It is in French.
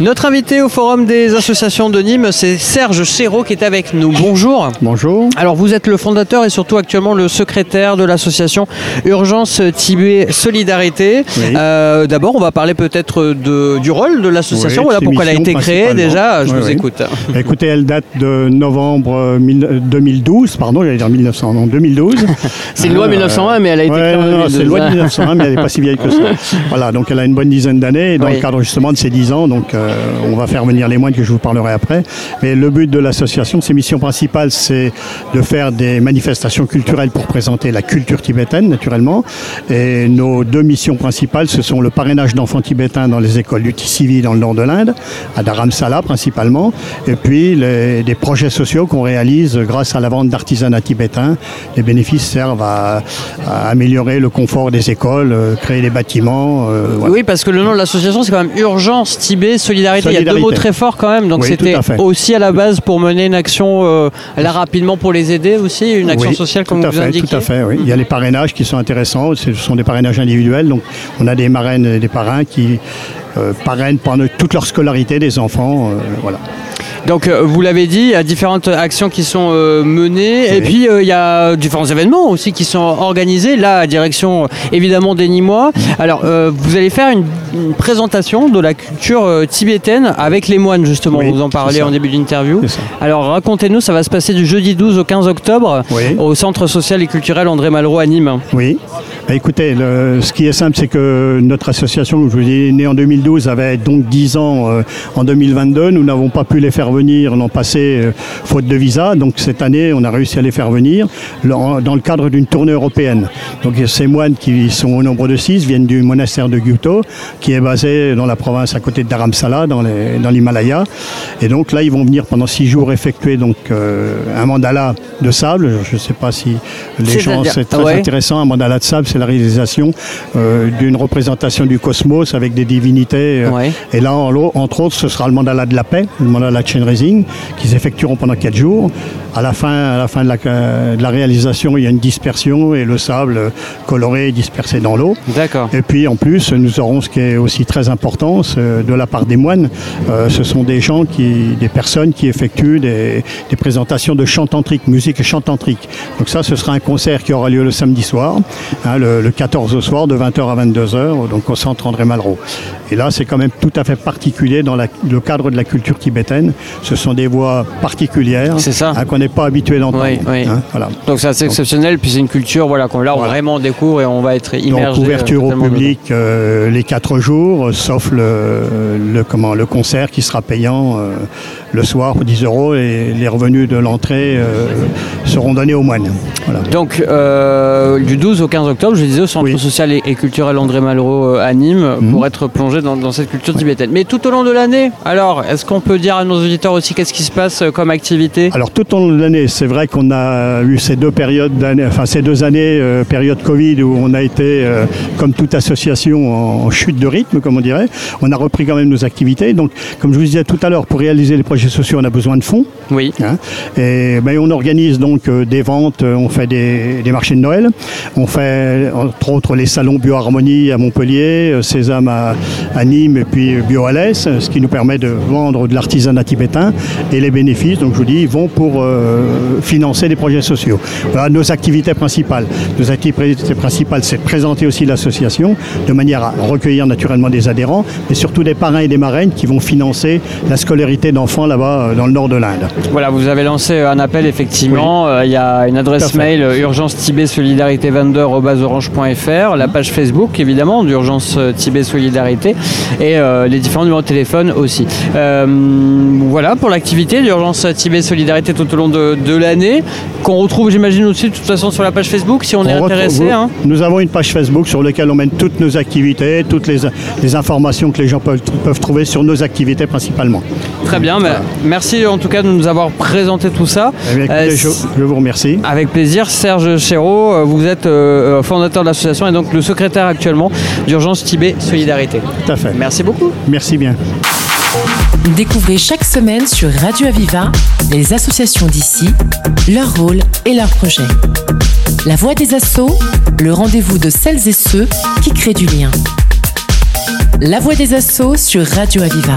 Notre invité au Forum des associations de Nîmes, c'est Serge Chéreau qui est avec nous. Bonjour. Bonjour. Alors vous êtes le fondateur et surtout actuellement le secrétaire de l'association Urgence Tibet Solidarité. Oui. Euh, D'abord, on va parler peut-être du rôle de l'association. Oui, voilà pourquoi elle a été créée déjà. Je Oui, vous oui. écoute. Écoutez, elle date de novembre euh, mille- 2012, pardon, j'allais dire 1900, non, 2012. C'est une loi Euh, 1901, mais elle a été ouais, créée en non, non, 2012, C'est une loi de hein. 1901, mais elle n'est pas si vieille que ça. Voilà, donc elle a une bonne dizaine d'années. Et Dans Oui. le cadre justement de ces 10 ans, donc euh, on va faire venir les moines que je vous parlerai après. Mais le but de l'association, ses missions principales, c'est de faire des manifestations culturelles pour présenter la culture tibétaine, naturellement. Et nos deux missions principales, ce sont le parrainage d'enfants tibétains dans les écoles du Tissivi dans le nord de l'Inde, à Dharamsala principalement, et puis les- des projets sociaux qu'on réalise grâce à la vente d'artisanat tibétain. Les bénéfices servent à, améliorer le confort des écoles, euh, créer des bâtiments. euh. Oui, parce que le nom de l'association, c'est quand même Urgence Tibet Solidarité. Il y a deux mots très forts quand même. Donc Oui, c'était aussi à la base pour mener une action euh, là rapidement pour les aider aussi, une action Oui, sociale comme tout à vous fait, indiquez. Tout à fait, oui. Il y a les parrainages qui sont intéressants. Ce sont des parrainages individuels. Donc, on a des marraines et des parrains qui euh, parrainent pendant toute leur scolarité des enfants. euh, voilà. Donc euh, vous l'avez dit, il y a différentes actions qui sont euh, menées et puis euh, il y a différents événements aussi qui sont organisés là à direction évidemment des Nîmois. Alors vous allez faire une, une présentation de la culture tibétaine avec les moines justement, Oui, vous en parlez en début d'interview. Alors racontez-nous, ça va se passer du jeudi 12 au 15 octobre Oui. au centre social et culturel André Malraux à Nîmes. Oui. Bah, écoutez, le- ce qui est simple, c'est que notre association, je vous dis, née en 2012, avait donc 10 ans euh, en 2022. Nous n'avons pas pu les faire venir l'an passé, euh, faute de visa. Donc cette année, on a réussi à les faire venir dans le cadre d'une tournée européenne. Donc ces moines qui sont au nombre de 6 viennent du monastère de Gyuto, qui est basé dans la province à côté de Dharamsala, dans l'Himalaya. Et donc là, ils vont venir pendant 6 jours effectuer donc, euh, un mandala de sable. Je ne sais pas si les gens, c'est très Ouais. intéressant. Un mandala de sable, c'est la réalisation euh, d'une représentation du cosmos avec des divinités. euh, Ouais. Et là, en entre autres, ce sera le mandala de la paix, le mandala de Chenrezing, qui s'effectueront pendant quatre jours. À la fin, à la fin de, la, de la réalisation, il y a une dispersion et le sable euh, coloré est dispersé dans l'eau. D'accord. Et puis en plus, nous aurons ce qui est aussi très important de la part des moines. euh, ce sont des gens qui, des personnes qui effectuent des, des présentations de chant tantrique, musique et chant tantrique. Donc ça, ce sera un concert qui aura lieu le samedi soir, hein, le, le 14 au soir, de 20h à 22h, donc au centre André Malraux. Et là, c'est quand même tout à fait particulier dans la- le cadre de la culture tibétaine. Ce sont des voix particulières C'est ça. hein, qu'on n'est pas habitué d'entendre. Oui, oui. hein, voilà. Donc c'est assez exceptionnel, puis c'est une culture voilà, qu'on là on Voilà. vraiment découvre et on va être immergé. Donc ouverture euh, au totalement public euh, les quatre jours, euh, sauf le, le, comment, le concert qui sera payant euh, le soir pour 10 euros et les revenus de l'entrée euh, seront donnés aux moines. Voilà. Donc, euh, du 12 au 15 octobre, je disais au Centre Oui. Mhm. social et, et culturel André Malraux euh, à Nîmes pour être plongé dans, dans cette culture tibétaine. Mais tout au long de l'année, alors, est-ce qu'on peut dire à nos auditeurs aussi qu'est-ce qui se passe comme activité? Alors tout au long de l'année, c'est vrai qu'on a eu ces deux périodes d'année, enfin ces deux années, euh, période Covid, où on a été, comme toute association, en, en chute de rythme, comme on dirait. On a repris quand même nos activités. Donc, comme je vous disais tout à l'heure, pour réaliser les projets sociaux, on a besoin de fonds. Oui. Hein. Et ben, on organise donc euh, des ventes, euh, on fait des, des marchés de Noël, on fait entre autres les salons Bioharmonie à Montpellier, euh, Sésame à, à Nîmes et puis Bioalès, ce qui nous permet de vendre de l'artisanat tibétain et les bénéfices, donc je vous dis, vont pour euh, financer des projets sociaux. Voilà nos activités principales. Nos activités principales, c'est de présenter aussi l'association de manière à recueillir naturellement des adhérents, mais surtout des parrains et des marraines qui vont financer la scolarité d'enfants là-bas euh, dans le nord de l'Inde. Voilà, vous avez lancé un appel effectivement. Euh, Il y a une adresse mail euh, urgence Tibet Solidarité orange.fr, la page Facebook évidemment d'urgence euh, Tibet Solidarité et euh, les différents numéros de téléphone aussi. Euh, voilà pour l'activité d'urgence Tibet Solidarité tout au long de, de l'année. qu'on retrouve, j'imagine aussi, de toute façon sur la page Facebook si on, est intéressé. hein. Nous avons une page Facebook sur laquelle on mène toutes nos activités, toutes les, les informations que les gens peuvent, peuvent trouver sur nos activités principalement. Très bien, mais merci en tout cas de nous avoir présenté tout ça. Eh bien, écoutez, Euh, je, je vous remercie. Avec plaisir, Serge Chéreau, euh, vous êtes euh, fondateur de l'association et donc le secrétaire actuellement d'Urgence Tibet Solidarité. Tout à fait. Merci beaucoup. Merci bien. Découvrez chaque semaine sur Radio Aviva les associations d'ici, leur rôle et leurs projets. La voix des assauts, le rendez-vous de celles et ceux qui créent du lien. La voix des assauts sur Radio Aviva.